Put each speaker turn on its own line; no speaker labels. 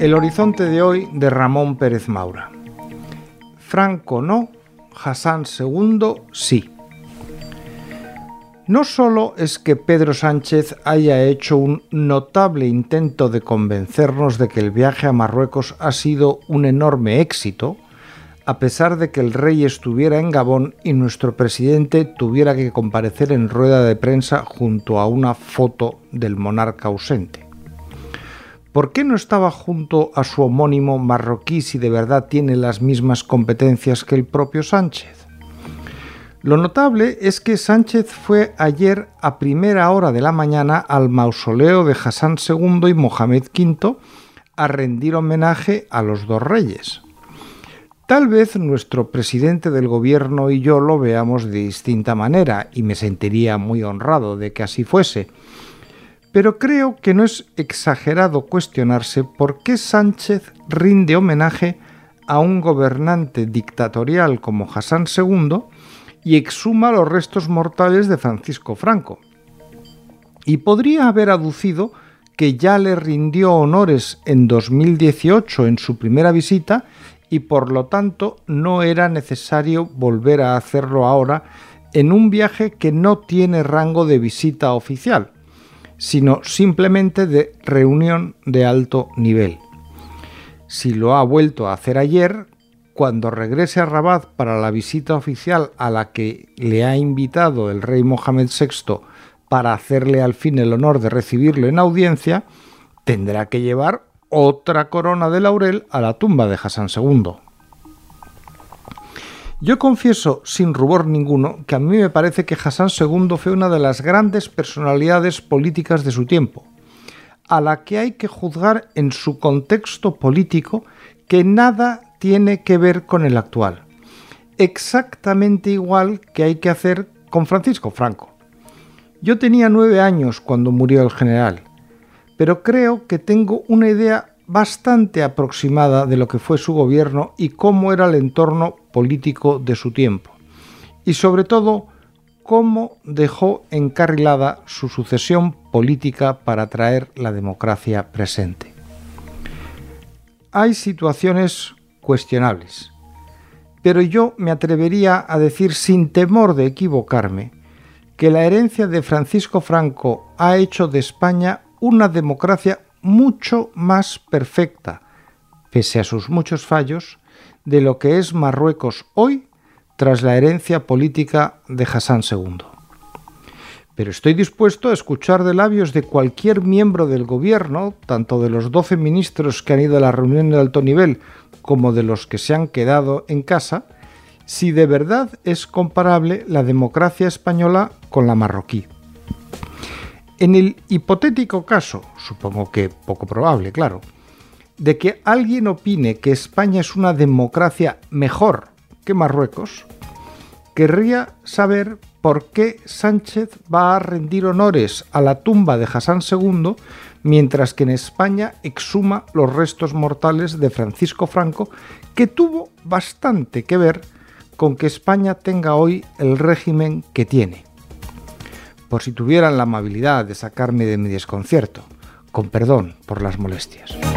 El horizonte de hoy de Ramón Pérez Maura. Franco no, Hassan II sí. No solo es que Pedro Sánchez haya hecho un notable intento de convencernos de que el viaje a Marruecos ha sido un enorme éxito, a pesar de que el rey estuviera en Gabón y nuestro presidente tuviera que comparecer en rueda de prensa junto a una foto del monarca ausente. ¿Por qué no estaba junto a su homónimo marroquí si de verdad tiene las mismas competencias que el propio Sánchez? Lo notable es que Sánchez fue ayer a primera hora de la mañana al mausoleo de Hassan II y Mohamed V a rendir homenaje a los dos reyes. Tal vez nuestro presidente del gobierno y yo lo veamos de distinta manera y me sentiría muy honrado de que así fuese. Pero creo que no es exagerado cuestionarse por qué Sánchez rinde homenaje a un gobernante dictatorial como Hassan II y exhuma los restos mortales de Francisco Franco. Y podría haber aducido que ya le rindió honores en 2018 en su primera visita y por lo tanto no era necesario volver a hacerlo ahora en un viaje que no tiene rango de visita oficial, sino simplemente de reunión de alto nivel. Si lo ha vuelto a hacer ayer, cuando regrese a Rabat para la visita oficial a la que le ha invitado el rey Mohamed VI para hacerle al fin el honor de recibirlo en audiencia, tendrá que llevar otra corona de laurel a la tumba de Hassan II. Yo confieso, sin rubor ninguno, que a mí me parece que Hassan II fue una de las grandes personalidades políticas de su tiempo, a la que hay que juzgar en su contexto político que nada tiene que ver con el actual. Exactamente igual que hay que hacer con Francisco Franco. Yo tenía nueve años cuando murió el general, pero creo que tengo una idea bastante aproximada de lo que fue su gobierno y cómo era el entorno político de su tiempo. Y sobre todo, cómo dejó encarrilada su sucesión política para traer la democracia presente. Hay situaciones cuestionables. Pero yo me atrevería a decir sin temor de equivocarme que la herencia de Francisco Franco ha hecho de España una democracia mucho más perfecta, pese a sus muchos fallos, de lo que es Marruecos hoy tras la herencia política de Hassan II. Pero estoy dispuesto a escuchar de labios de cualquier miembro del gobierno, tanto de los 12 ministros que han ido a la reunión de alto nivel como de los que se han quedado en casa, si de verdad es comparable la democracia española con la marroquí. En el hipotético caso, supongo que poco probable, claro, de que alguien opine que España es una democracia mejor que Marruecos, querría saber por qué Sánchez va a rendir honores a la tumba de Hassan II mientras que en España exhuma los restos mortales de Francisco Franco, que tuvo bastante que ver con que España tenga hoy el régimen que tiene. Por si tuvieran la amabilidad de sacarme de mi desconcierto, con perdón por las molestias.